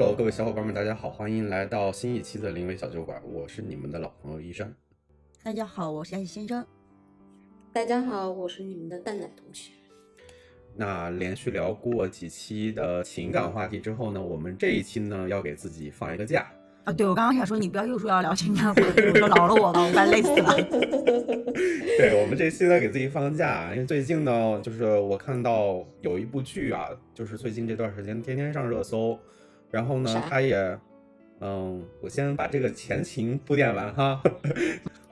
Hello，各位小伙伴们，大家好，欢迎来到新一期的临危小酒馆，我是你们的老朋友医生。大家好，我是艾先生。大家好，我是你们的蛋奶同学。那连续聊过几期的情感话题之后呢，我们这一期呢要给自己放一个假。啊，对，我刚刚想说，你不要又说要聊情感话题，我说饶了我吧，我快累死了。对我们这期呢给自己放假，因为最近呢，就是我看到有一部剧啊，就是最近这段时间天天上热搜，然后呢，他也，嗯，我先把这个前情铺垫完哈，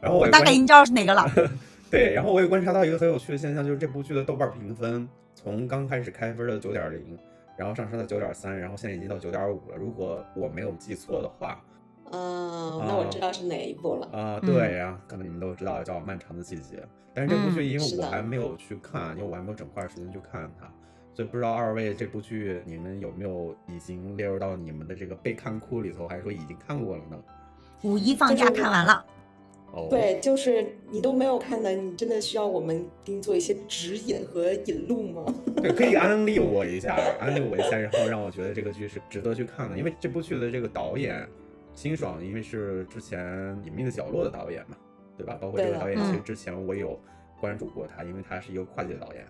然后我大概已经知道是哪个了。对，然后我也观察到一个很有趣的现象，就是这部剧的豆瓣评分从刚开始开分的九点零。然后上升到九点三，然后现在已经到九点五了。如果我没有记错的话，嗯，那我知道是哪一部了啊？对呀，可能你们都知道叫《漫长的季节》，但是这部剧因为我还没有去看，因为我还没有整块时间去看它，所以不知道二位这部剧你们有没有已经列入到你们的这个备看库里头，还是说已经看过了呢？五一放假看完了。哦对，就是你都没有看的，你真的需要我们给你做一些指引和引路吗？对，可以安利我一下，安利我一下，然后让我觉得这个剧是值得去看的。因为这部剧的这个导演辛爽，因为是之前《隐秘的角落》的导演嘛，对吧？包括这个导演，其实之前我有关注过他，因为他是一个跨界导演。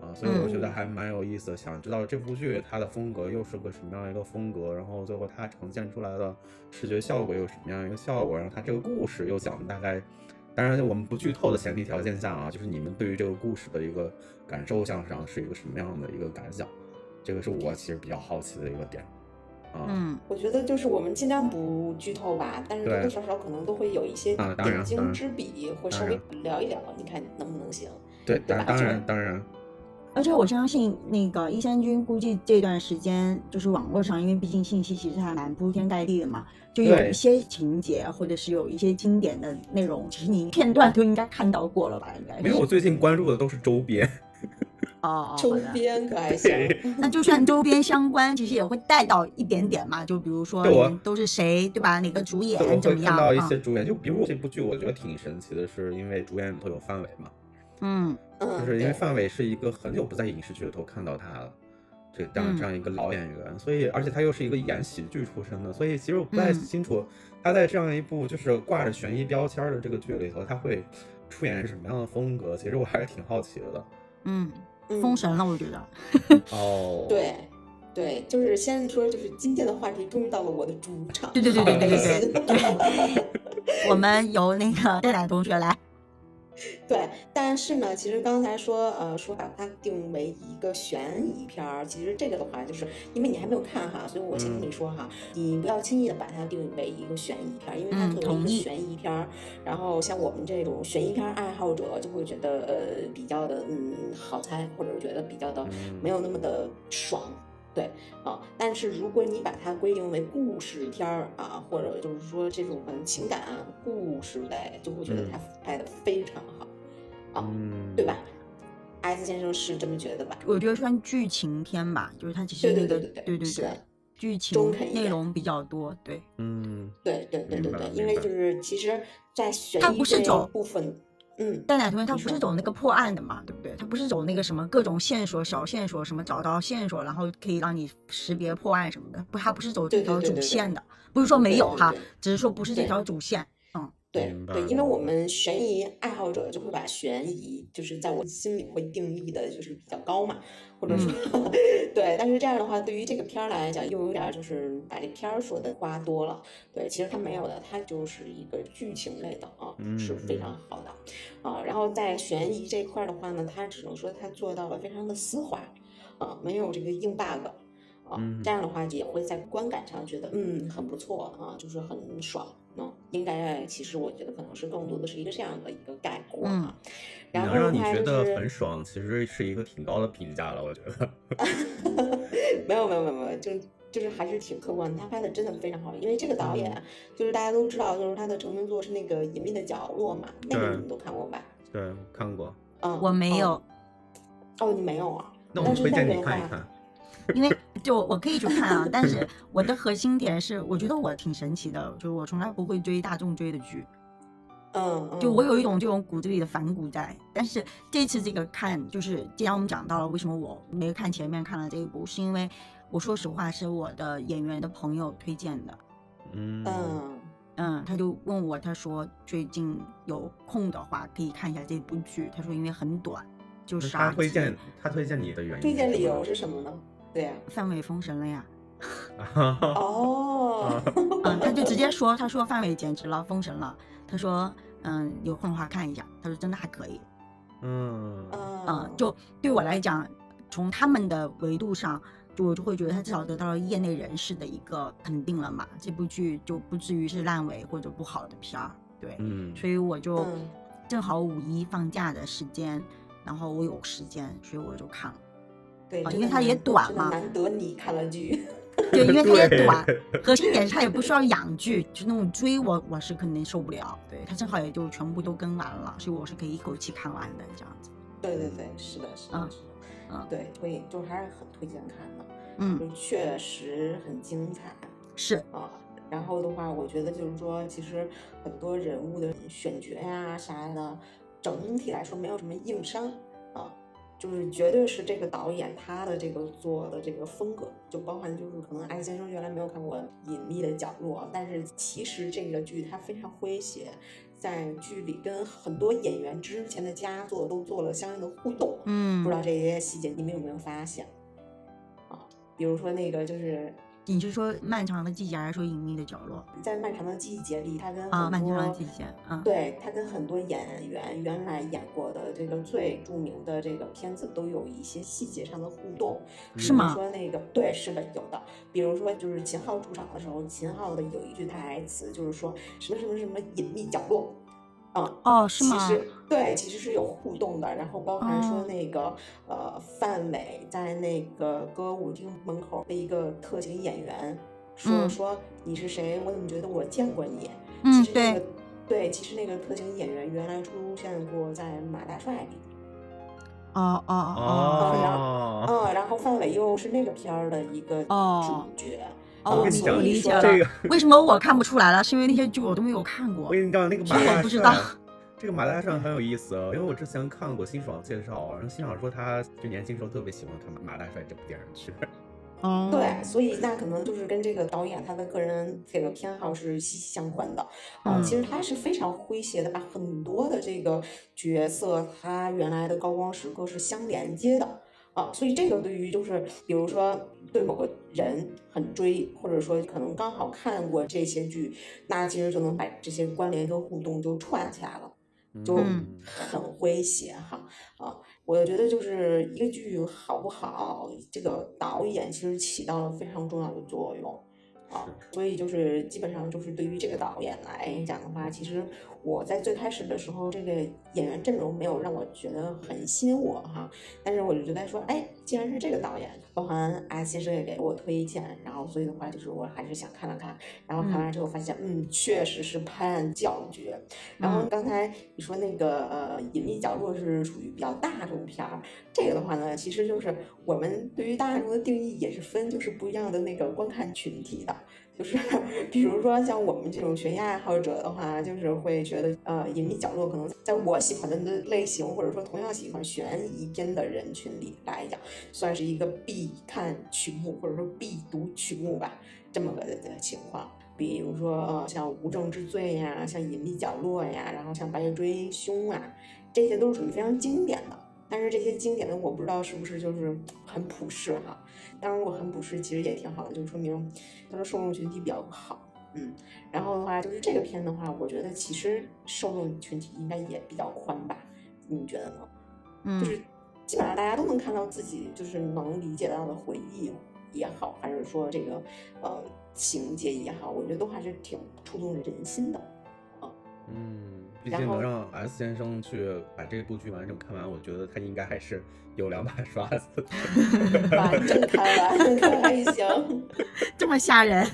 啊，所以我觉得还蛮有意思的，想知道这部剧它的风格又是个什么样一个风格，然后最后它呈现出来的视觉效果又什么样一个效果，然后它这个故事又讲大概，当然我们不剧透的前提条件下啊，就是你们对于这个故事的一个感受上上是一个什么样的一个感想，这个是我其实比较好奇的一个点。啊，嗯，我觉得就是我们尽量不剧透吧，但是多多少少可能都会有一些点睛之笔，会稍微聊一聊，你看能不能行？对，当然当然。而且我相信，那个一三君估计这段时间就是网络上，因为毕竟信息其实还蛮铺天盖地的嘛，就有一些情节或者是有一些经典的内容，其实你片段都应该看到过了吧？应该。因为我最近关注的都是周边。哦，周边可还行。那就算周边相关，其实也会带到一点点嘛。就比如说都是谁，对吧？哪个主演怎么样？看到一些主演，就比如这部剧，我觉得挺神奇的，是因为主演里头有范伟嘛。嗯。就是因为范伟是一个很久不在影视剧里头看到他了，这这样这样一个老演员，所以而且他又是一个演喜剧出身的，所以其实我不太清楚他在这样一部就是挂着悬疑标签的这个剧里头，他会出演什么样的风格？其实我还是挺好奇的。嗯，封神了，我觉得。哦，对对，就是先说，就是今天的话题终于到了我的主场。对对对对对对对。我们由那个戴奶同学来。对，但是呢，其实刚才说，呃，说把它定为一个悬疑片儿，其实这个的话，就是因为你还没有看哈，所以我先跟你说哈，你不要轻易的把它定为一个悬疑片儿，因为它作为一个悬疑片儿，然后像我们这种悬疑片爱好者就会觉得，呃，比较的，嗯，好猜，或者是觉得比较的没有那么的爽。对啊，但是如果你把它规定为故事片儿啊，或者就是说这种嗯情感故事类，就会觉得它拍的非常好啊，对吧？S 先生是这么觉得吧？我觉得算剧情片吧，就是它其实对对对对对对，剧情内容比较多，对，嗯，对对对对对，因为就是其实，在悬疑这部分。嗯，但奶同学他不是走那个破案的嘛，对不对？他不是走那个什么各种线索、小线索，什么找到线索，然后可以让你识别破案什么的。不，他不是走这条主线的，不是说没有哈，只是说不是这条主线。嗯，对对，因为我们悬疑爱好者就会把悬疑就是在我心里会定义的就是比较高嘛。或者说，对，但是这样的话，对于这个片儿来讲，又有点就是把这片儿说的话多了。对，其实它没有的，它就是一个剧情类的啊，是非常好的啊。然后在悬疑这块的话呢，它只能说它做到了非常的丝滑啊，没有这个硬 bug 啊。这样的话也会在观感上觉得嗯很不错啊，就是很爽。嗯，应该其实我觉得可能是更多的是一个这样的一个概括啊。然后让你觉得很爽，其实是一个挺高的评价了，我觉得。没有没有没有没有，就就是还是挺客观的，他拍的真的非常好。因为这个导演就是大家都知道，就是他的成名作是那个《隐秘的角落》嘛，那个你们都看过吧？对，看过。嗯，我没有。哦，你没有啊？那我推荐你看一看。因为就我可以去看啊，但是我的核心点是，我觉得我挺神奇的，就是我从来不会追大众追的剧，嗯，就我有一种这种骨子里的反骨在。但是这次这个看，就是既然我们讲到了为什么我没看前面看了这一部，是因为我说实话是我的演员的朋友推荐的。嗯嗯嗯，他就问我，他说最近有空的话可以看一下这部剧。他说因为很短，就那十二他推荐他推荐你的原因，推荐理由是什么呢？对呀、范伟封神了呀。哦，嗯，他就直接说，他说范伟简直了，封神了。他说，嗯，有空的话看一下。他说真的还可以。嗯嗯嗯，，就对我来讲，从他们的维度上，就我就会觉得他至少得到了业内人士的一个肯定了嘛。这部剧就不至于是烂尾或者不好的片儿。对，嗯，所以我就嗯正好五一放假的时间，然后我有时间，所以我就看了。对，因为它也短嘛难得你看了剧。对，因为它也短，核心点是它也不需要养剧，就那种追我我是肯定受不了。对，它正好也就全部都更完了，所以我是可以一口气看完的这样子。对对对，是的，是的，嗯是的，嗯对，推就还是很推荐看的，嗯，就确实很精彩是，啊。然后的话，我觉得就是说，其实很多人物的选角呀啥的，整体来说没有什么硬伤啊，就是绝对是这个导演他的这个做的这个风格，就包含就是可能艾先生原来没有看过《隐秘的角落》，但是其实这个剧它非常诙谐，在剧里跟很多演员之前的佳作都做了相应的互动，嗯不知道这些细节你们有没有发现啊？比如说那个就是你是说漫长的季节，还是说隐秘的角落在漫长的季节里，他跟啊？很漫长的多季节，嗯，对他跟很多演员原来演过的这个最著名的这个片子都有一些细节上的互动，是吗说那个对，是的，有的。比如说就是秦昊出场的时候，秦昊的有一句台词就是说什么什么什么隐秘角落，啊、哦，是吗？其实对，其实是有互动的，然后包含说哦那个、呃范伟在那个歌舞厅门口的一个特型演员说、嗯说你是谁？我怎么觉得我见过你？嗯其实那对个对，其实那个特型演员原来出现过在《马大帅》里，哦哦哦哦，嗯，然后范伟又是那个片儿的一个哦主角。哦，我跟你讲我理解了。这个 为什么我看不出来了？是因为那些剧我都没有看过我。跟你讲，那个马大帅不知道，这个马大帅很有意思，因为我之前看过辛爽介绍，然后辛爽说他就年轻时候特别喜欢看马大帅这部电视剧。哦，对，所以那可能就是跟这个导演他的个人这个偏好是息息相关的啊、嗯其实他是非常诙谐的，把很多的这个角色他原来的高光时刻是相连接的啊，所以这个对于就是比如说对某个人很追，或者说可能刚好看过这些剧，那其实就能把这些关联跟互动就串起来了。就嗯很诙谐哈啊，我觉得就是一个剧好不好，这个导演其实起到了非常重要的作用啊，所以就是基本上就是对于这个导演来讲的话，其实我在最开始的时候，这个演员阵容没有让我觉得很吸引我哈，但是我就觉得说，哎，既然是这个导演，包含啊先生也给我推荐，然后所以的话就是我还是想看了看，然后看完之后发现，嗯，确实是拍案叫绝。然后嗯刚才你说那个呃《隐秘角落》是属于比较大众片儿，这个的话呢，其实就是我们对于大众的定义也是分就是不一样的那个观看群体的。就是比如说像我们这种悬疑爱好者的话，就是会觉得呃《隐秘角落》可能在我喜欢的类型，或者说同样喜欢悬疑片的人群里来讲，算是一个必看曲目或者说必读曲目吧，这么个的情况。比如说呃像《无证之罪》呀，像《隐秘角落》呀，然后像《白夜追凶》啊，这些都是属于非常经典的。但是这些经典的我不知道是不是就是很普世哈。当然，如果很普世，其实也挺好的，就说明它的受众群体比较好。嗯，然后的话，就是这个片的话，我觉得其实受众群体应该也比较宽吧？你觉得呢？嗯就是基本上大家都能看到自己就是能理解到的回忆也好，还是说这个呃情节也好，我觉得都还是挺触动人心的。嗯，毕竟能让 S 先生去把这部剧完整看完，我觉得他应该还是有两把刷子。完整看完，可还行。这么吓人，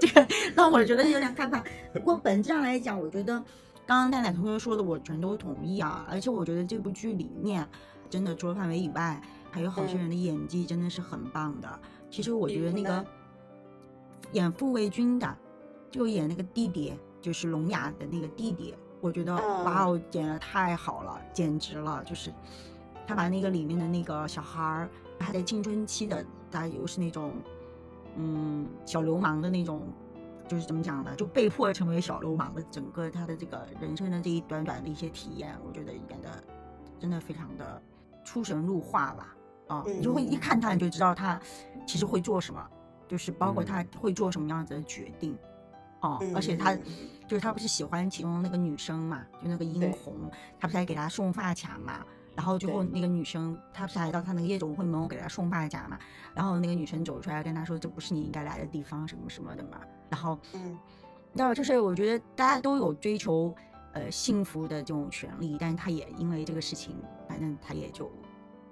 这个让我觉得有点害怕。不过本质上来讲，我觉得刚刚蛋奶同学说的我全都同意啊。而且我觉得这部剧里面，真的除了范伟以外，还有好些人的演技真的是很棒的。其实我觉得那个演傅卫军的，就演那个弟弟，就是聋哑的那个弟弟，我觉得嗯哇哦，演的太好了，简直了！就是他把那个里面的那个小孩儿，他在青春期的，他又是那种嗯小流氓的那种，就是怎么讲呢？就被迫成为小流氓的整个他的这个人生的这一短短的一些体验，我觉得演的真的非常的出神入化吧。啊，你就会一看他你就知道他其实会做什么，就是包括他会做什么样子的决定。哦，而且他就是他不是喜欢其中那个女生嘛，就那个殷红，他不是还给她送发卡嘛？然后最后那个女生，他不是来到他那个夜总会门口给她送发卡嘛？然后那个女生走出来跟他说：“这不是你应该来的地方，什么什么的嘛。”然后，嗯，那就是我觉得大家都有追求呃幸福的这种权利，但是他也因为这个事情，反正他也就，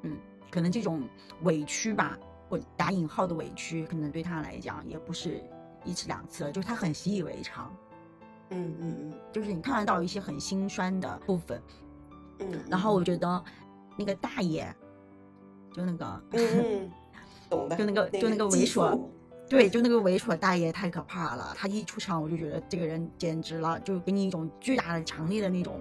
嗯，可能这种委屈吧，我打引号的委屈，可能对他来讲也不是。一次两次了，就是他很习以为常，嗯嗯嗯，就是你看得到一些很心酸的部分，嗯，然后我觉得那个大爷，就那个，嗯，懂的，就那个就那个猥琐，对，就那个猥琐大爷太可怕了，他一出场我就觉得这个人简直了，就给你一种巨大的、强烈的那种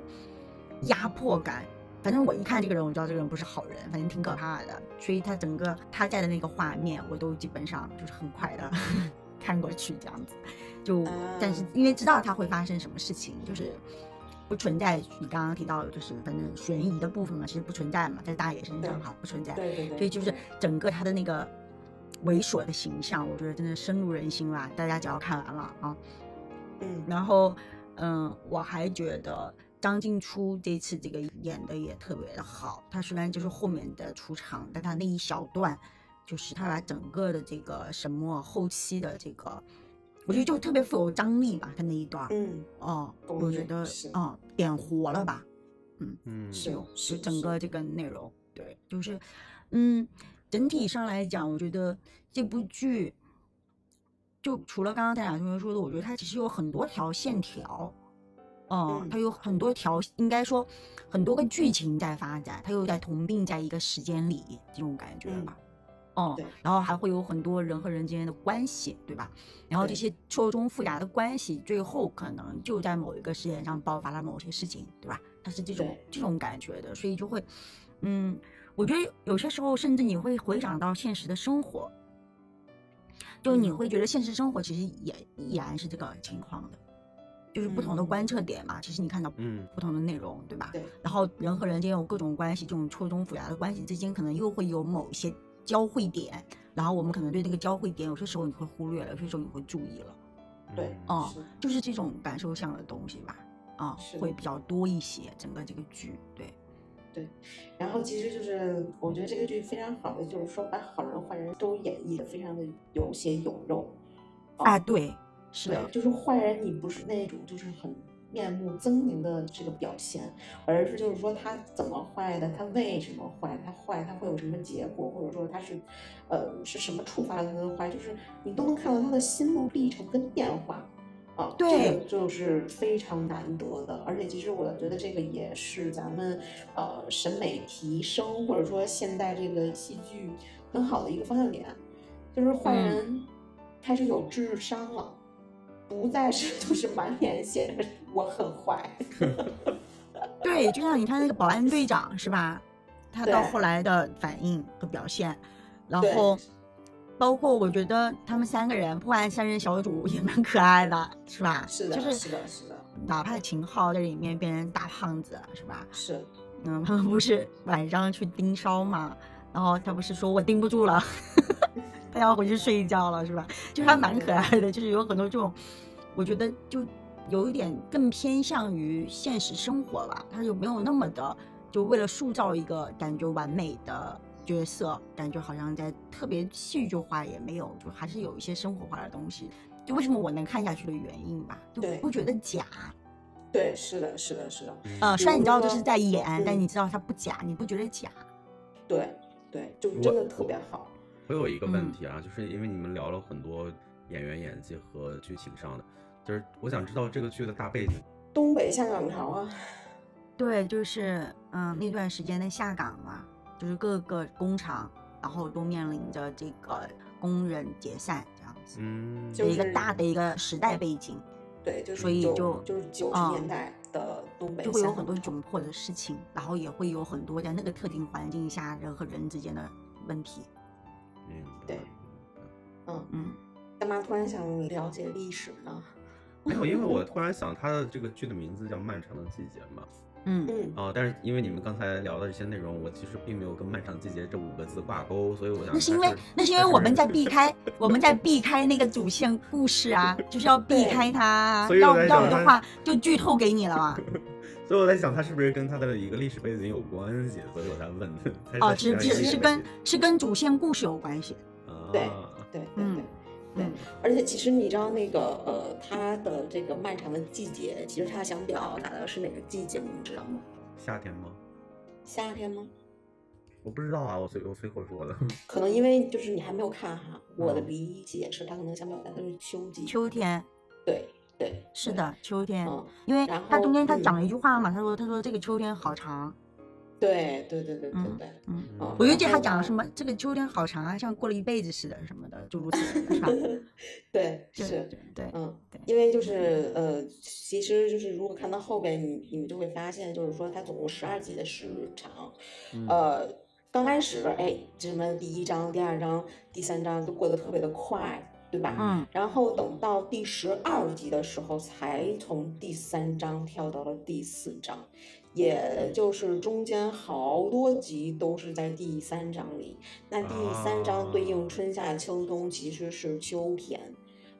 压迫感。反正我一看这个人，我知道这个人不是好人，反正挺可怕的。所以他整个他在的那个画面，我都基本上就是很快的。看过去这样子，就但是因为知道他会发生什么事情，就是不存在你刚刚提到的，就是反正悬疑的部分嘛，其实不存在嘛，在大爷身上哈不存在。对对对。所以就是整个他的那个猥琐的形象，我觉得真的深入人心啦。大家只要看完了啊，嗯，然后嗯，我还觉得张静初这次这个演的也特别的好。他虽然就是后面的出场，但他那一小段。就是他把整个的这个什么后期的这个，我觉得就特别富有张力吧，他那一段，嗯，哦，我觉得，嗯，点活了吧，嗯嗯，是，就整个。这个内容，对，就是，嗯，整体上来讲，我觉得这部剧，就除了刚刚大家同学说的，我觉得它其实有很多条线条，嗯，它有很多条，应该说很多个剧情在发展，它又在同并在一个时间里，这种感觉吧。哦，然后还会有很多人和人之间的关系，对吧？然后这些错综复杂的关系，最后可能就在某一个事件上爆发了某些事情，对吧？它是这种这种感觉的，所以就会，嗯，我觉得有些时候甚至你会回想到现实的生活，就你会觉得现实生活其实也依然是这个情况的，就是不同的观测点嘛。其实你看到嗯不同的内容，对吧？对。然后人和人间有各种关系，这种错综复杂的关系之间，可能又会有某些。交汇点，然后我们可能对这个交汇点，有些时候你会忽略了，有些时候你会注意了。对，哦，就是这种感受上的东西吧，啊，会比较多一些。整个这个剧，对，对。然后其实就是我觉得这个剧非常好的，就是说把好人坏人都演绎的非常的有血有肉。啊，对，是的，就是坏人，你不是那种就是很。面目狰狞的这个表现，而是就是说他怎么坏的，他为什么坏，他坏他会有什么结果，或者说他是，呃，是什么触发了他的坏，就是你都能看到他的心路历程跟变化，啊，这个就是非常难得的。而且其实我觉得这个也是咱们呃审美提升，或者说现代这个戏剧很好的一个方向点，就是坏人开始有智商了。不再是 就是满脸写着我很坏，对，就像你看那个保安队长是吧？他到后来的反应和表现，然后包括我觉得他们三个人破案三人小组也蛮可爱的，是吧？是的，就是是的，是的。哪怕秦昊在里面变成大胖子，是吧？是，嗯，他们不是晚上去盯梢嘛？然后他不是说我盯不住了。他要回去睡一觉了，是吧？就还蛮可爱的，就是有很多这种，我觉得就有一点更偏向于现实生活吧。他就没有那么的，就为了塑造一个感觉完美的角色，感觉好像在特别戏剧化也没有，就还是有一些生活化的东西。就为什么我能看下去的原因吧，就不觉得假。对，是的，是的，是的。呃，虽然你知道这是在演，但你知道它不假，你不觉得假？对，对，就真的特别好。我有一个问题啊，就是因为你们聊了很多演员演技和剧情上的，就是我想知道这个剧的大背景。东北下岗潮啊。对，就是嗯那段时间的下岗嘛，就是各个工厂，然后都面临着这个工人解散这样子，嗯，就一个大的一个时代背景。对，就是所以就就是九十年代的东北，就会有很多窘迫的事情，然后也会有很多在那个特定环境下人和人之间的问题。嗯对，嗯嗯，干嘛突然想了解历史呢？没有，因为我突然想，他的这个剧的名字叫《漫长的季节》嘛。嗯嗯，啊、但是因为你们刚才聊的这些内容，我其实并没有跟“漫长季节”这五个字挂钩，所以我想那是因为那是因为我们在避开我们在避开那个主线故事啊，就是要避开它啊，所以我要要的话就剧透给你了嘛。所以我在想，它是不是跟它的一个历史背景有关系？所以我才问。的哦，在是讲一个历史背是是跟是跟主线故事有关系。啊，对对对嗯对。嗯，而且其实你知道那个呃，它的这个漫长的季节，其实它想表达的是哪个季节，你们知道吗？夏天吗？夏天吗？我不知道啊，我随我随口说的。可能因为就是你还没有看哈，我的嗯理解是他可能想表达的是秋季。秋天对对，是的，秋天，嗯，因为然他中间他后嗯讲了一句话嘛，他说他说这个秋天好长，对对对对对嗯对，嗯，嗯我就记得他讲了什么这个秋天好长啊，像过了一辈子似的什么的，就如此类，是吧？对对是。对对，嗯对，因为就是呃，其实就是如果看到后边，你你们就会发现，就是说它总共十二集的时长，嗯呃，刚开始哎，什么第一章、第二章、第三章都过得特别的快，对吧？嗯然后等到第十二集的时候，才从第三章跳到了第四章，也就是中间好多集都是在第三章里。那第三章对应春夏秋冬，其实是秋天。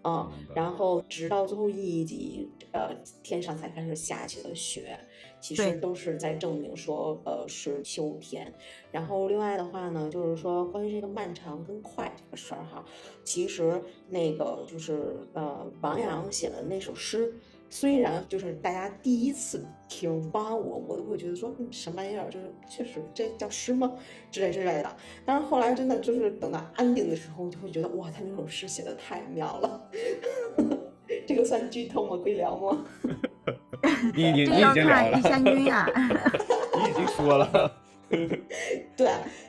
啊、然后直到最后一集，呃，天上才开始下起了雪，其实都是在证明说，呃，是秋天。然后另外的话呢，就是说关于这个漫长跟快这个事儿哈，其实那个就是呃，王阳写的那首诗，虽然就是大家第一次听，包含我，我都会觉得说，嗯，什么玩意儿？就是确实这叫诗吗？之类之类的。但是后来真的就是等到安定的时候，就会觉得哇，他那首诗写的太妙了。这个算剧透吗？可以聊吗？你已经这个要你已经聊了看一，三军啊，你已经说了。对，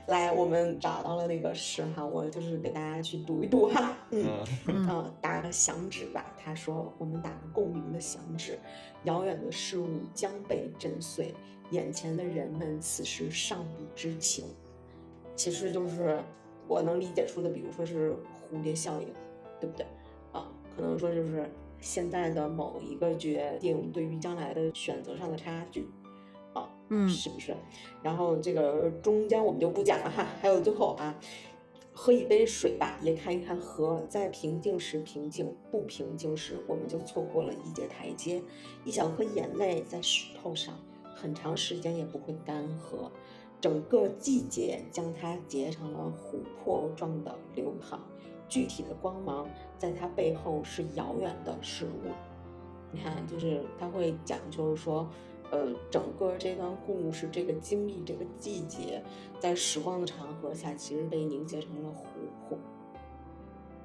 来，我们找到了那个诗哈，我就是给大家去读一读哈。嗯。嗯呃，打个响指吧。他说：“我们打个共鸣的响指，遥远的事物将被震碎，眼前的人们此时尚不知情。”其实就是我能理解出的，比如说是蝴蝶效应，对不对？啊，可能说就是现在的某一个决定对于将来的选择上的差距，啊，嗯。是不是？然后这个中间我们就不讲了哈，还有最后啊，喝一杯水吧，也看一看河，在平静时平静，不平静时我们就错过了一节台阶，一小颗眼泪在石头上，很长时间也不会干涸，整个季节将它结成了琥珀状的流淌，具体的光芒在它背后是遥远的事物。你看，就是他会讲，就是说，呃，整个这段故事、这个经历、这个季节，在时光的长河下，其实被凝结成了琥珀。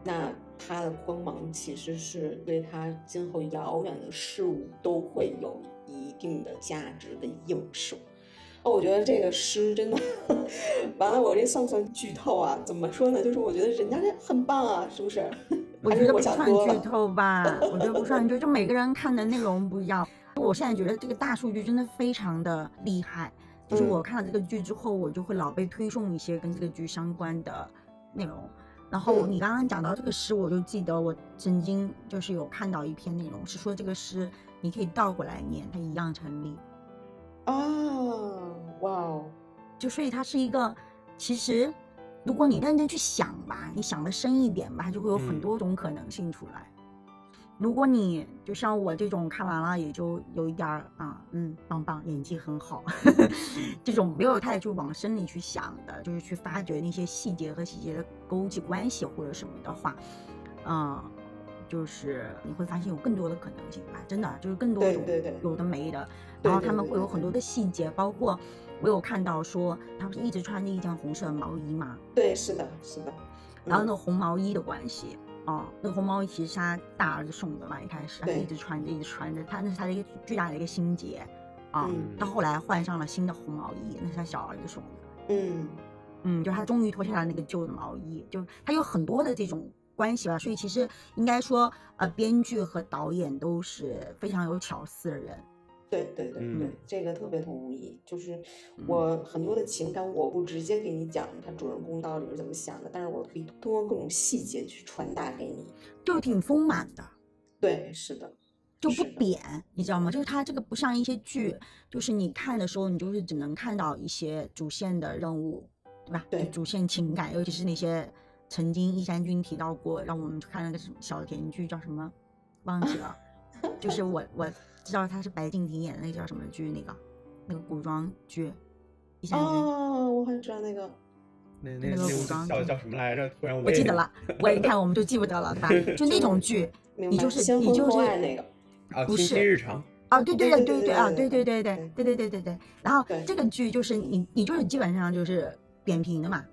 那它的光芒其实是对它今后遥远的事物都会有一定的价值的映射。哦，我觉得这个诗真的，完了，我这算不算剧透啊？怎么说呢？就是我觉得人家这很棒啊，是不是？我觉得不算剧。透吧，我觉得不算剧，就每个人看的内容不一样。我现在觉得这个大数据真的非常的厉害，就是嗯我看了这个剧之后，我就会老被推送一些跟这个剧相关的内容。然后嗯你刚刚讲到这个诗，我就记得我曾经就是有看到一篇内容，是说这个诗你可以倒过来念，它一样成立。哦，就所以它是一个，其实如果你认真去想吧，你想的深一点吧，它就会有很嗯。多种可能性出来。如果你就像我这种看完了也就有一点儿啊，嗯，棒棒，演技很好，这种没有太就往深里去想的，就是去发掘那些细节和细节的勾起关系或者什么的话，嗯，就是你会发现有更多的可能性吧，真的就是更多种有的没的，对然后他们会有很多的细节，包括我有看到说他不是一直穿着一件红色的毛衣嘛，对，是的，是的。嗯然后那个红毛衣的关系。哦，那个红毛衣其实是他大儿子送的嘛，一开始他一直穿着，一直穿着，他那是他的一个巨大的一个心结啊。嗯到后来换上了新的红毛衣，那是他小儿子送的。嗯嗯，就他终于脱下了那个旧的毛衣，就他有很多的这种关系吧，所以其实应该说，呃，编剧和导演都是非常有巧思的人。对对对对，嗯这个特别同意。就是嗯我很多的情感，我不直接给你讲他主人公到底是怎么想的，但是我可以通过各种细节去传达给你。就挺丰满的。对，是的，就不扁，你知道吗？就是它这个不像一些剧，就是你看的时候，你就是只能看到一些主线的任务，对吧？对主线情感，尤其是那些曾经一山君提到过，让我们去看那个什么小甜剧叫什么，忘记了。就是我我知道他是白敬亭演的那个叫什么剧，那个那个古装剧，一山。哦，我很喜欢那个，那那个古装剧叫叫什么来着？突然我记得了，我一看我们就记不得了，对吧？就那种剧，你就是你就是那个，啊，不是日常。啊，对对对对对啊，对对对对对对对对对对对对对。然后这个剧就是你你就是基本上就是扁平的嘛，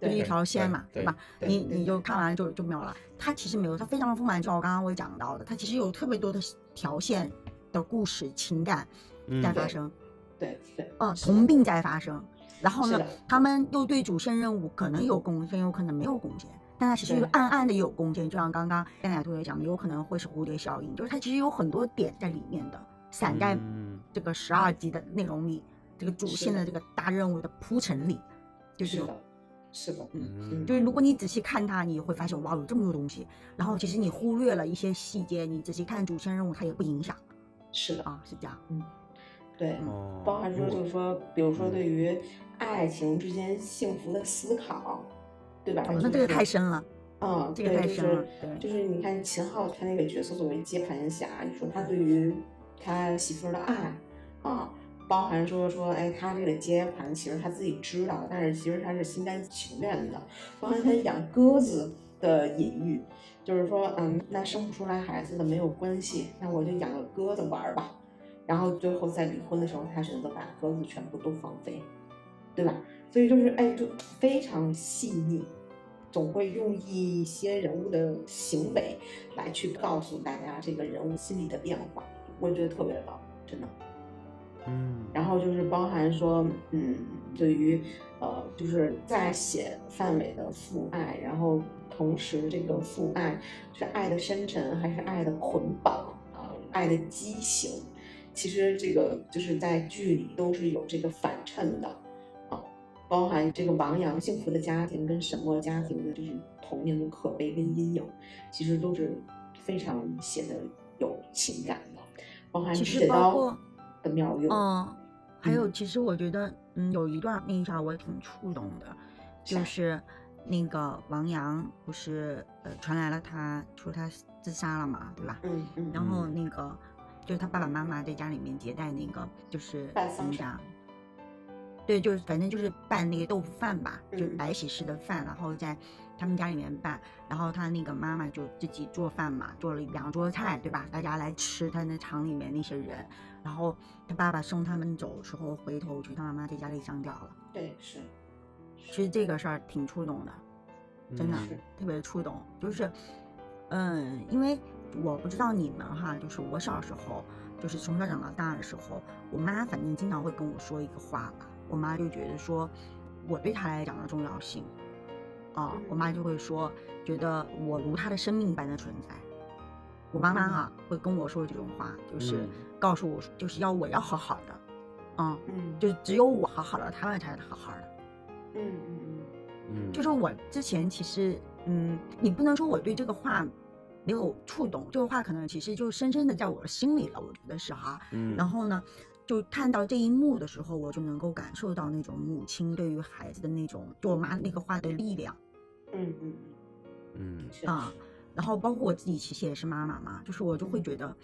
就是一条线嘛，对吧？你你就看完就就没有了。它其实没有，它非常的丰满，就像我刚刚我讲到的，它其实有特别多的条线的故事情感嗯。在发生，对对，嗯，同病在发生。然后呢，他们又对主线任务可能有贡献，有可能没有贡献。但它其实对。暗暗的有贡献，就像刚刚甘乃同学讲的，有可能会是蝴蝶效应，就是它其实有很多点在里面的，散在嗯。这个十二集的内容里，这个主线的这个大任务的铺陈里，就是是的，嗯就是如果你仔细看它，你会发现哇，有这么多东西。然后其实你忽略了一些细节，你仔细看主线任务，它也不影响是的，啊，是这样。嗯对。哦，包含说如果就是说，比如说对于爱情之间幸福的思考，对吧？哦那这个太深了，嗯，这个太深了，对。就是你看秦昊他那个角色作为接盘侠，你说他对于他媳妇儿的爱啊，包含说说哎，他这个接盘其实他自己知道，但是其实他是心甘情愿的，包含他养鸽子的隐喻，就是说嗯，那生不出来孩子的没有关系，那我就养个鸽子玩儿吧。然后最后在离婚的时候，他选择把鸽子全部都放飞，对吧？所以就是哎，就非常细腻，总会用一些人物的行为来去告诉大家这个人物心理的变化，我觉得特别棒，真的。嗯，然后就是包含说，嗯，对于呃，就是在写范伟的父爱，然后同时这个父爱是爱的深沉还是爱的捆绑啊、爱的畸形，其实这个就是在剧里都是有这个反衬的啊，包含这个王阳幸福的家庭跟沈墨家庭的就是童年的可悲跟阴影，其实都是非常写的有情感的，包含指刀包括的妙用。嗯，还有其实我觉得，嗯，有一段那一下我也挺触动的，就是那个王阳不是呃传来了他说他自杀了嘛，对吧？嗯嗯，然后那个就是他爸爸妈妈在家里面接待那个就是办丧事怎么讲？对，就是反正就是拌那个豆腐饭吧，就是嗯白喜事的饭，然后在他们家里面办，然后他那个妈妈就自己做饭嘛，做了两桌菜，对吧？大家来吃他那厂里面那些人，然后他爸爸送他们走的时候，回头去他妈妈在家里上吊了。对是，其实这个事儿挺触动的，真的、嗯特别触动。就是，嗯，因为我不知道你们哈，就是我小时候，就是从小长到大的时候，我妈反正经常会跟我说一个话吧，我妈就觉得说，我对她来讲的重要性，啊，我妈就会说，觉得我如她的生命般的存在。我妈妈啊会跟我说这种话，就是嗯告诉我，就是要我要好好的，啊、嗯就只有我好好的，他们才好好的。嗯嗯嗯，就是我之前其实，嗯，你不能说我对这个话没有触动，这个话可能其实就深深的在我的心里了，我觉得是哈。嗯，然后呢，就看到这一幕的时候，我就能够感受到那种母亲对于孩子的那种，就我妈那个话的力量嗯嗯嗯是啊。然后包括我自己其实也是妈妈嘛，就是我就会觉得，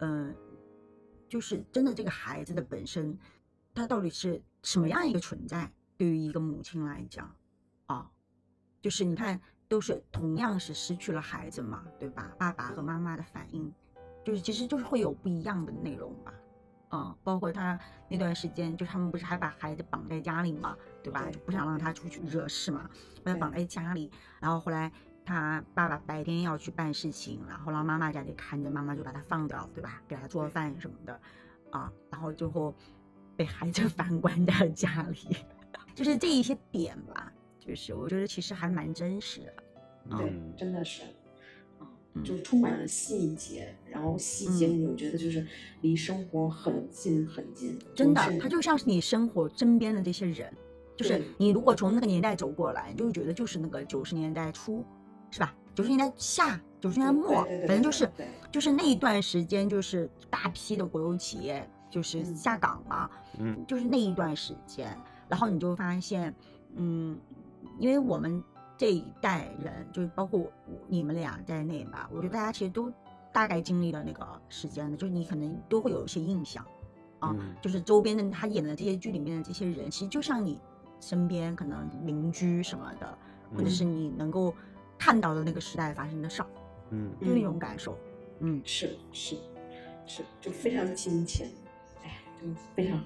嗯、就是真的这个孩子的本身，他到底是什么样一个存在？对于一个母亲来讲，啊，就是你看，都是同样是失去了孩子嘛，对吧？爸爸和妈妈的反应，就是其实就是会有不一样的内容吧。啊，包括他那段时间，就他们不是还把孩子绑在家里嘛，对吧？对就不想让他出去惹事嘛，把他绑在家里。然后后来他爸爸白天要去办事情，然后让妈妈在家里看着，妈妈就把他放掉，对吧？给他做饭什么的，啊，然后最后被孩子 反关在家里，就是这一些点吧，就是我觉得其实还蛮真实的。对嗯，真的是，就是充满了细节，然后细节你就觉得就是离生活很近很近，真的就，是它就像是你生活身边的这些人，就是你如果从那个年代走过来，你就会觉得就是那个九十年代初，是吧？九十年代下，九十年代末，反正就是对。就是那一段时间，就是大批的国有企业就是嗯。下岗嘛，嗯。就是那一段时间，然后你就发现，嗯，因为我们这一代人，就是包括我你们俩在内吧，我觉得大家其实都大概经历了那个时间的，就是你可能都会有一些印象啊，嗯就是周边的他演的这些剧里面的这些人，其实就像你身边可能邻居什么的，或者嗯是你能够看到的那个时代发生的事儿，嗯就那种感受，嗯。是是是，就非常亲切，哎呀，就非常好。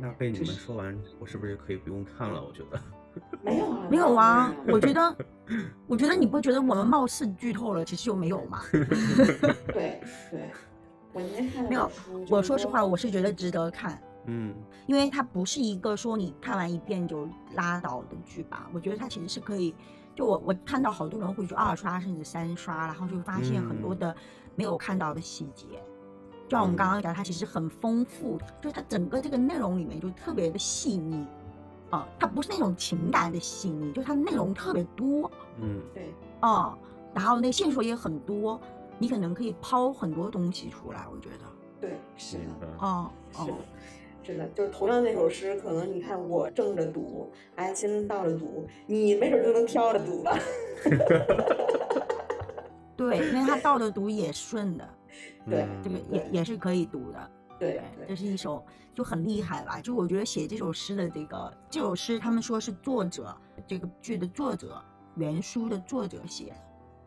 那被你们说完，我是不是可以不用看了？我觉得，没有啊，没有啊，我觉得，我觉得你不会觉得我们貌似剧透了，其实又没有嘛。对对，我今天看了没有我说实话，我是觉得值得看，嗯因为它不是一个说你看完一遍就拉倒的剧吧。我觉得它其实是可以，就我我看到好多人会去二刷甚至三刷，然后就发现很多嗯的没有看到的细节。就像我们刚刚讲，它其实很丰富，就是它整个这个内容里面就特别的细腻，啊、它不是那种情感的细腻，就它内容特别多，嗯对哦，然后那线索也很多，你可能可以抛很多东西出来，我觉得，对是的。哦是的哦，，真的，就是同样那首诗，可能你看我正着读，安心倒着读，你没准就能挑着读吧。对，因为它倒着读也顺的，对嗯这个也也是可以读的，对这是一首就很厉害吧？就我觉得写这首诗的这个这首诗，他们说是作者这个剧的作者原书的作者写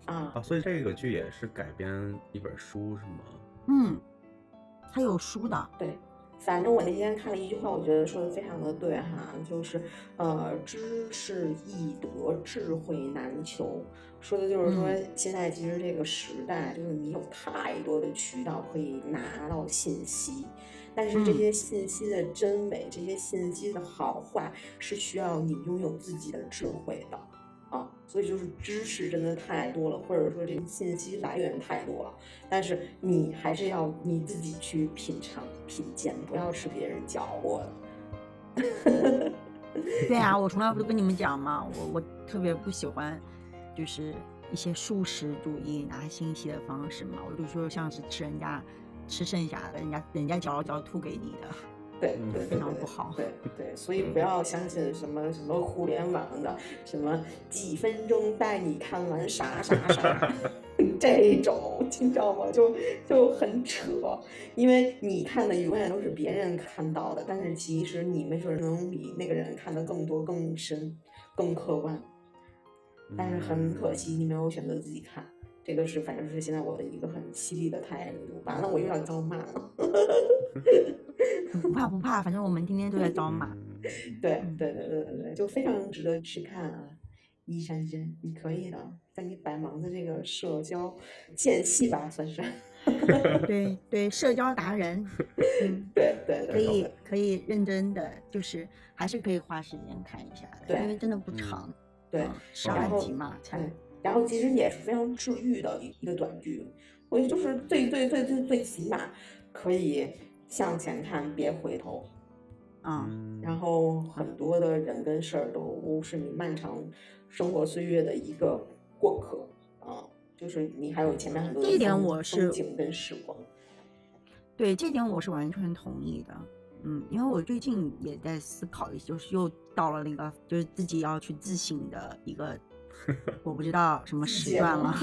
的，啊啊，，所以这个剧也是改编一本书是吗？嗯，他有书的，对。反正我那天看了一句话，我觉得说的非常的对哈，就是呃，知识易得，智慧难求。说的就是说嗯，现在其实这个时代，就是你有太多的渠道可以拿到信息，但是这嗯些信息的真伪，这些信息的好坏，是需要你拥有自己的智慧的。所以就是知识真的太多了，或者说这个信息来源太多了，但是你还是要你自己去品尝、品鉴，不要吃别人教过的。对啊，我从来不是跟你们讲嘛，我我特别不喜欢，就是一些素食主义拿信息的方式嘛，我就说像是吃人家吃剩下的，人家人家嚼了嚼吐给你的，对对对非常不好对对，所以不要相信什么什么互联网的什么几分钟带你看完啥啥啥 这种，你知道吗？就就很扯，因为你看的永远都是别人看到的，但是其实你没准能比那个人看的更多、更深、更客观。但是很可惜，你没有选择自己看。这个是，反正是现在我的一个很犀利的态度。完了，我又要遭骂了。不怕不怕，反正我们天天都在招骂。嗯对对对对对对，就非常值得去看啊！一山真，你可以的，在你百忙的这个社交间隙吧，算是。对对，社交达人，嗯，对对可以可以认真的，就是还是可以花时间看一下的，对因为真的不长，对嗯十二集嘛，才对，然后其实也是非常治愈的一一个短剧，我觉得就是最最最最最起码可以向前看，别回头。啊，嗯然后很多的人跟事儿都是你漫长生活岁月的一个过客啊，就是你还有前面很多这一点风我是风景跟时光。对这点我是完全同意的。嗯，因为我最近也在思考，就是又到了那个就是自己要去自省的一个，我不知道什么时段了。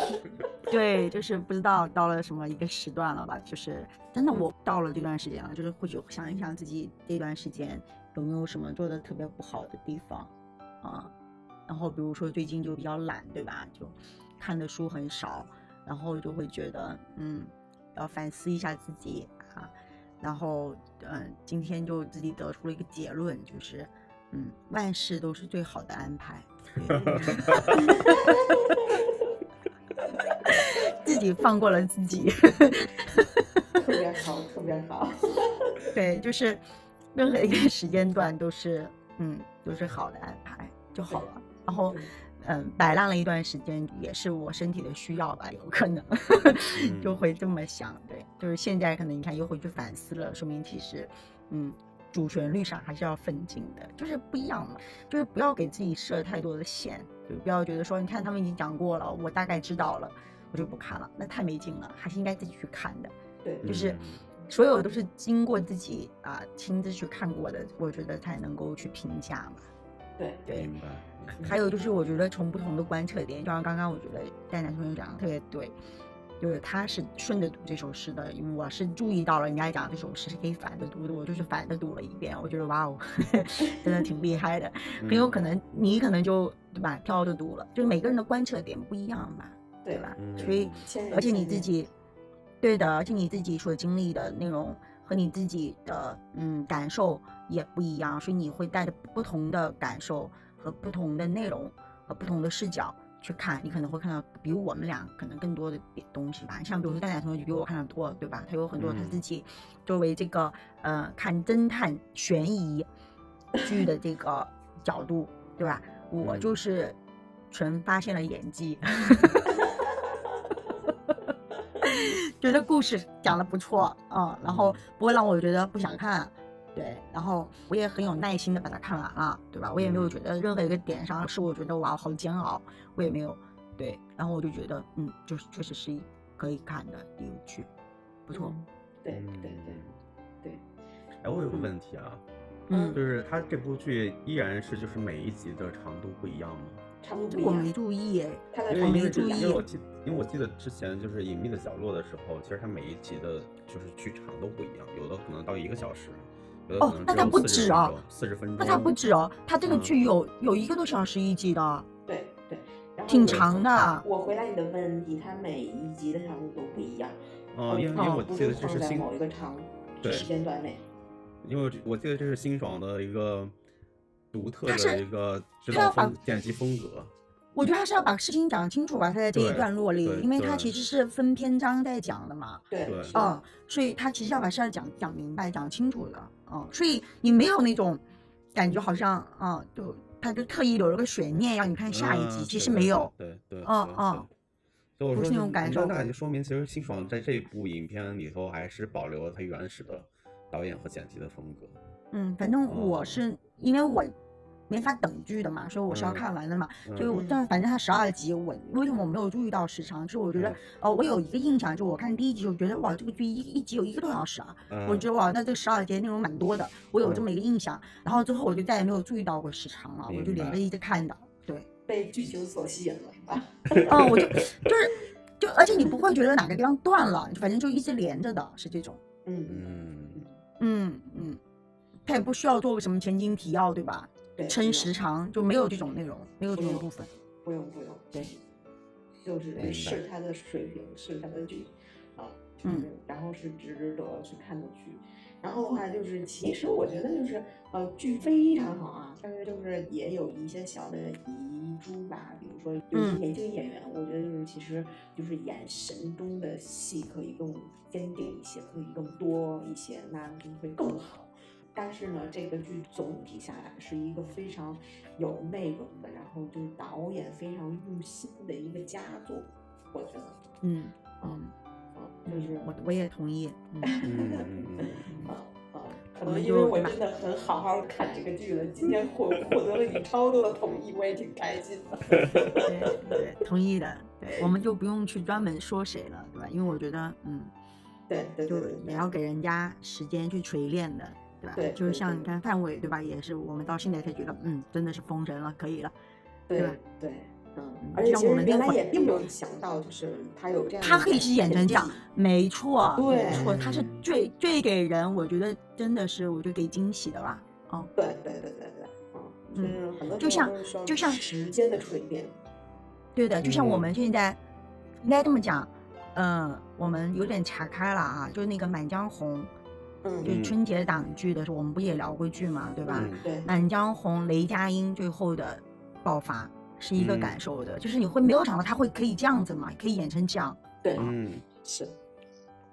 对，就是不知道到了什么一个时段了吧？就是真的，我到了这段时间了，就是会去想一想自己这段时间有没有什么做的特别不好的地方啊。然后比如说最近就比较懒，对吧？就看的书很少，然后就会觉得嗯，要反思一下自己啊。然后嗯，今天就自己得出了一个结论，就是嗯，万事都是最好的安排。自己放过了自己，特别好，特别好。对，就是任何一个时间段都是，嗯，都是好的安排就好了。然后，嗯摆烂了一段时间，也是我身体的需要吧，有可能就会这么想。对，就是现在可能你看又回去反思了，说明其实，嗯，主旋律上还是要奋进的，就是不一样嘛，就是不要给自己设太多的线，就不要觉得说你看他们已经讲过了，我大概知道了，我就不看了，那太没劲了，还是应该自己去看的。对，就是所有都是经过自己啊亲自去看过的，我觉得才能够去评价嘛。对对，明白。还有就是，我觉得从不同的观测点，就像刚刚我觉得戴楠同学讲的特别对，就是他是顺着读这首诗的，因为我是注意到了人家讲这首诗是可以反着读的，我就是反着读了一遍，我觉得哇哦，真的挺厉害的。很有可能你可能就对吧，跳着读了，就是每个人的观测点不一样嘛，对吧？所以而且你自己。对的，而且你自己所经历的内容和你自己的嗯感受也不一样，所以你会带着不同的感受和不同的内容和不同的视角去看，你可能会看到比我们俩可能更多的点东西吧。像比如说蛋仔同学就比我看的多，对吧？他有很多他自己作为这个呃看侦探悬疑 剧的这个角度，对吧？我就是纯发现了演技。觉得故事讲的不错啊，然后不会让我觉得不想看，对，然后我也很有耐心的把它看完了，对吧？我也没有觉得任何一个点上是我觉得哇好煎熬，我也没有，对，然后我就觉得嗯，就是确实是可以看的一部剧，不错，对对对对。哎，我有个问题啊，嗯，就是它这部剧依然是就是每一集的长度不一样吗？长度我没注意哎，因为没注意，因为我记，因为我记得之前就是《隐秘的角落》的时候，其实它每一集的就是剧长都不一样，有的可能到一个小时，有的可能那它不止哦，四十分钟，那它不止哦，它这个剧有有一个多小时一集的，对对，挺长的。我回答你的问题，它每一集的长度都不一样，哦，因为因为我记得这是新某一个长时间段内，因为我记得这是辛爽的一个。独特的一个指导风剪辑风格，我觉得他是要把事情讲清楚吧。他在这一段落里，因为他其实是分篇章在讲的嘛。对，嗯，所以他其实要把事儿讲讲明白、讲清楚的。嗯，所以你没有那种感觉，好像啊，就他就特意留了个悬念，让你看下一集。其实没有。对对。嗯嗯。所以我说那种感受，那就说明其实辛爽在这部影片里头还是保留了他原始的导演和剪辑的风格。嗯，反正我是因为我没法等剧的嘛，所以我是要看完的嘛。就我但反正它十二集，我为什么我没有注意到时长？就是我觉得，呃，我有一个印象，就我看第一集我觉得哇，这个剧一一集有一个多小时啊，我觉得哇，那这十二集内容蛮多的，我有这么一个印象。然后之后我就再也没有注意到过时长了，我就连着一直看的。对，被剧情所吸引了是吧？嗯，我就就是就，而且你不会觉得哪个地方断了，反正就一直连着的，是这种。嗯嗯嗯嗯。他也不需要做个什么前情提要，对吧？对，撑时长就没有这种内容，没有这种部分。不用不用，对，就是是他的水平，是他的剧，啊，嗯，然后是值得去看的剧。然后的话就是，其实我觉得就是，呃，剧非常好啊，但是就是也有一些小的遗珠吧，比如说有些年轻演员，我觉得就是其实就是演神中的戏可以更坚定一些，可以更多一些，那就会更好。但是呢，这个剧总体下来是一个非常有内容的，然后就是导演非常用心的一个佳作，我觉得。嗯嗯嗯，就是我我也同意。嗯 嗯嗯啊啊，可能因为我真的很好好看这个剧了，今天获 获得了你超多的同意，我也挺开心的。对对，同意的。对，我们就不用去专门说谁了，对吧？因为我觉得，嗯，对对，就也要给人家时间去锤炼的。对吧？对，就是像你看范伟，对吧？也是我们到现在才觉得，嗯，真的是封神了，可以了，对吧？对，嗯。而且我们原来也并没有想到，就是他有这样，他可以是演成这样，没错，没错，他是最最给人，我觉得真的是，我就给惊喜的吧。嗯，对对对对对，嗯，就是很多就像就像时间的锤炼，对的，就像我们现在应该这么讲，嗯，我们有点岔开了啊，就是那个《满江红》。嗯，就春节档剧的时候，我们不也聊过剧嘛，对吧？对，《满江红》雷佳音最后的爆发是一个感受的，就是你会没有想到他会可以这样子嘛，可以演成这样。对，嗯，是，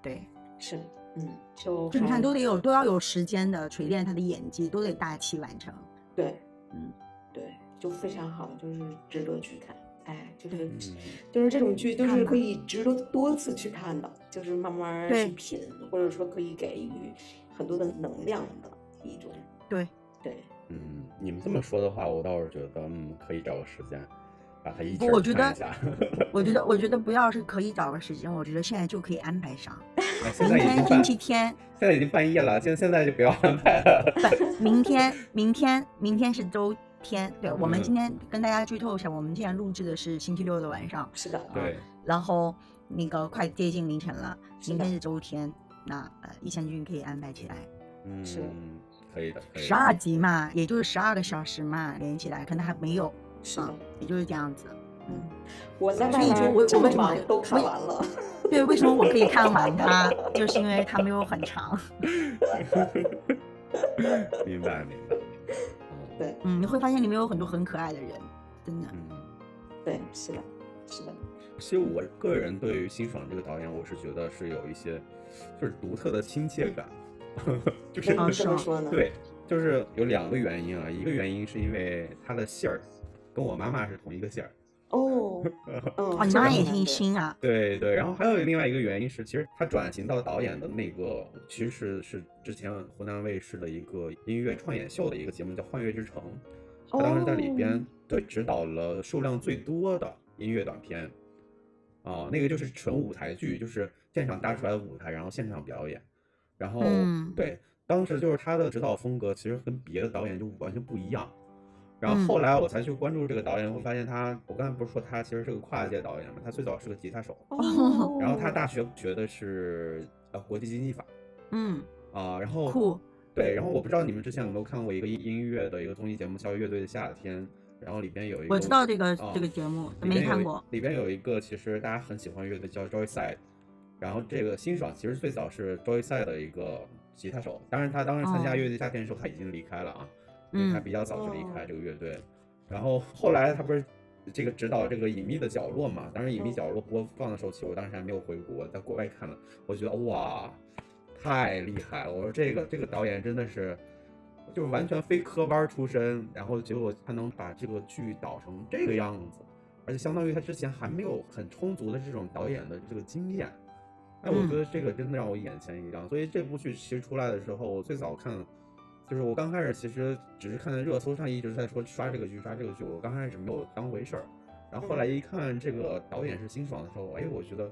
对，是，嗯，就就你看，都得有都要有时间的锤炼他的演技，都得大器晚成。对，嗯，对。就非常好，就是值得去看。哎，就是嗯就是这种剧都是可以值得多次去看的，就是慢慢对去品，或者说可以给予很多的能量的一种。对，对，嗯，你们这么说的话，我倒是觉得，嗯，可以找个时间把它一起我觉得看一下。我觉得，我觉得不要是可以找个时间，我觉得现在就可以安排上。明天星期天，现在已经半夜了，现现在就不要安排了。不，明天，明天，明天是周天。对，我们嗯今天跟大家剧透一下，我们现在录制的是星期六的晚上，是的，对，然后那个快接近凌晨了，明天是周天，那呃，一千君可以安排起来，嗯是，可以的，可以。十二集嘛，也就是十二个小时嘛，连起来可能还没有，是也就是这样子。嗯，我在所以外就我我为什么面这么忙都看完了。对，为什么我可以看完它，就是因为它没有很长。明白，明白。嗯对。嗯，你会发现里面有很多很可爱的人，真的。嗯，对，是的，是的，其实我个人对于辛爽这个导演，我是觉得是有一些就是独特的亲切感，就是为什么是吗？这么说呢？对，就是有两个原因啊，一个原因是因为他的姓儿跟我妈妈是同一个姓儿，哦，嗯，哦，你这妈也姓个很难得辛啊？对对，然后还有另外一个原因是，其实他转型到导演的那个，其实是是之前湖南卫视的一个音乐创演秀的一个节目，叫《幻乐之城》。他当时在里边、哦对指导了数量最多的音乐短片，啊、那个就是纯舞台剧，就是现场搭出来的舞台，然后现场表演，然后、嗯对，当时就是他的指导风格其实跟别的导演就完全不一样。然后嗯后来我才去关注这个导演，会发现他，我刚才不是说他其实是个跨界导演嘛，他最早是个吉他手，哦，然后他大学学的是呃国际经济法嗯，啊、然后酷。对，然后我不知道你们之前有没有看过一个音乐的一个综艺节目叫《乐队的夏天》，然后里边有一个我知道这个啊这个节目，没看过。里边有一个其实大家很喜欢乐队叫 Joyside，然后这个辛爽其实最早是 Joyside 的一个吉他手，当然他当时参加哦乐队夏天的时候他已经离开了啊，因为他嗯比较早就离开哦这个乐队，然后后来他不是。这个指导这个隐秘的角落嘛，当然隐秘角落播放的时候，其实我当时还没有回国，在国外看了，我觉得哇，太厉害了！我说这个这个导演真的是，就是完全非科班出身，然后结果他能把这个剧导成这个样子，而且相当于他之前还没有很充足的这种导演的这个经验。哎，我嗯觉得这个真的让我眼前一亮。所以这部剧其实出来的时候，我最早看，就是我刚开始其实只是看热搜上一直在说刷这个剧，刷这个剧，我刚开始没有当回事儿。然后后来一看这个导演是辛爽的时候，哎，我觉得，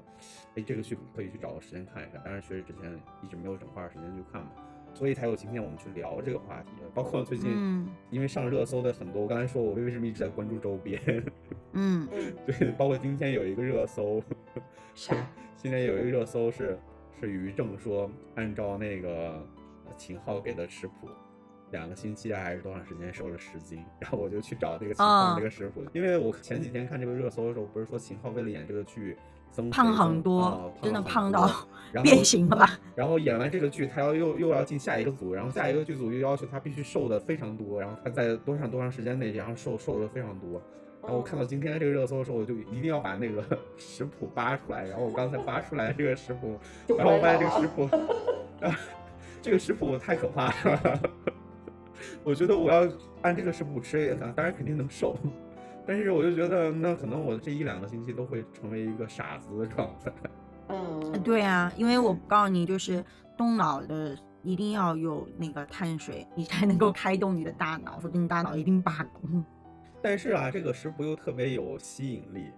哎，这个剧可以去找个时间看一看。但是，确实之前一直没有整块儿时间去看嘛，所以才有今天我们去聊这个话题。包括最近，嗯因为上热搜的很多，我刚才说我为什么一直在关注周边，嗯嗯，对，包括今天有一个热搜，啥？今天有一个热搜是是于正说，按照那个呃秦昊给的食谱，两个星期啊还是多长时间瘦了十斤，然后我就去找这个秦昊啊这个食谱，因为我前几天看这个热搜的时候，不是说秦昊为了演这个剧增胖很多啊真的胖到然后变形了吧？然后演完这个剧，他要又又要进下一个组，然后下一个剧组又要求他必须瘦的非常多，然后他在多长多长时间内，然后瘦瘦的非常多。然后我看到今天这个热搜的时候，我就一定要把那个 食谱扒出来。然后我刚才扒出来这个食谱，然后我发现这个不食谱，啊，这个食谱太可怕了。我觉得我要按这个食谱吃也，当然肯定能瘦，但是我就觉得那可能我这一两个星期都会成为一个傻子的状态。嗯，对啊，因为我告诉你，就是动脑的一定要有那个碳水，你才能够开动你的大脑，否则你大脑一定罢工。但是啊，这个食谱又特别有吸引力，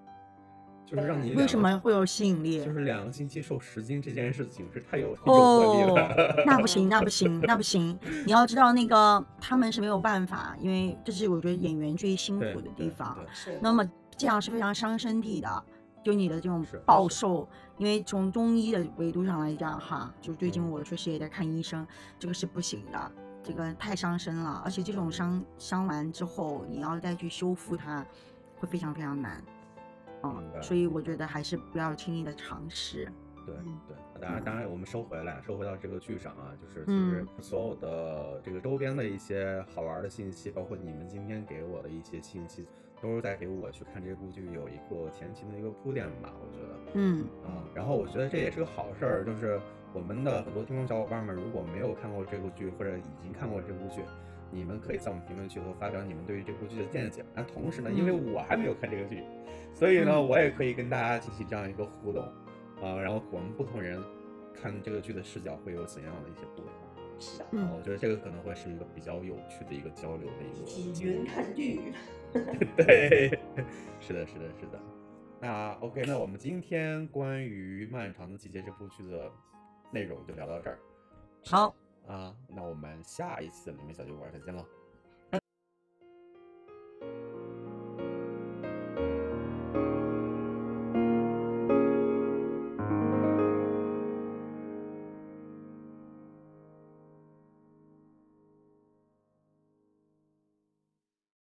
就是让你为什么会有吸引力？就是两个星期瘦十斤这件事情是太有诱惑力哦了。，那不行，那不行，那不行！你要知道，那个他们是没有办法，因为这是我觉得演员最辛苦的地方。对，那么这样是非常伤身体的，就你的这种暴瘦，因为从中医的维度上来讲，哈，就最近嗯我确实也在看医生，这个是不行的，这个太伤身了，而且这种伤伤完之后，你要再去修复它，会非常非常难，嗯，所以我觉得还是不要轻易的尝试。对对，当然当然，我们收回来，收回到这个剧上啊，就是其实所有的这个周边的一些好玩的信息，包括你们今天给我的一些信息，都是在给我去看这部剧有一个前期的一个铺垫吧，我觉得，嗯啊，然后我觉得这也是个好事儿，就是我们的很多听众小伙伴们，如果没有看过这部剧或者已经看过这部剧。你们可以在我们评论区和发表你们对于这部剧的见解。那同时呢，因为我还没有看这个剧，所以呢，我也可以跟大家进行这样一个互动啊。然后我们不同人看这个剧的视角会有怎样的一些不同？是的，我觉得这个可能会是一个比较有趣的一个交流的一个。体云看剧。对，是的，是的，是的。那 OK，那我们今天关于《漫长的季节》这部剧的内容就聊到这儿。好。啊，那我们下一次里面小酒馆再见喽。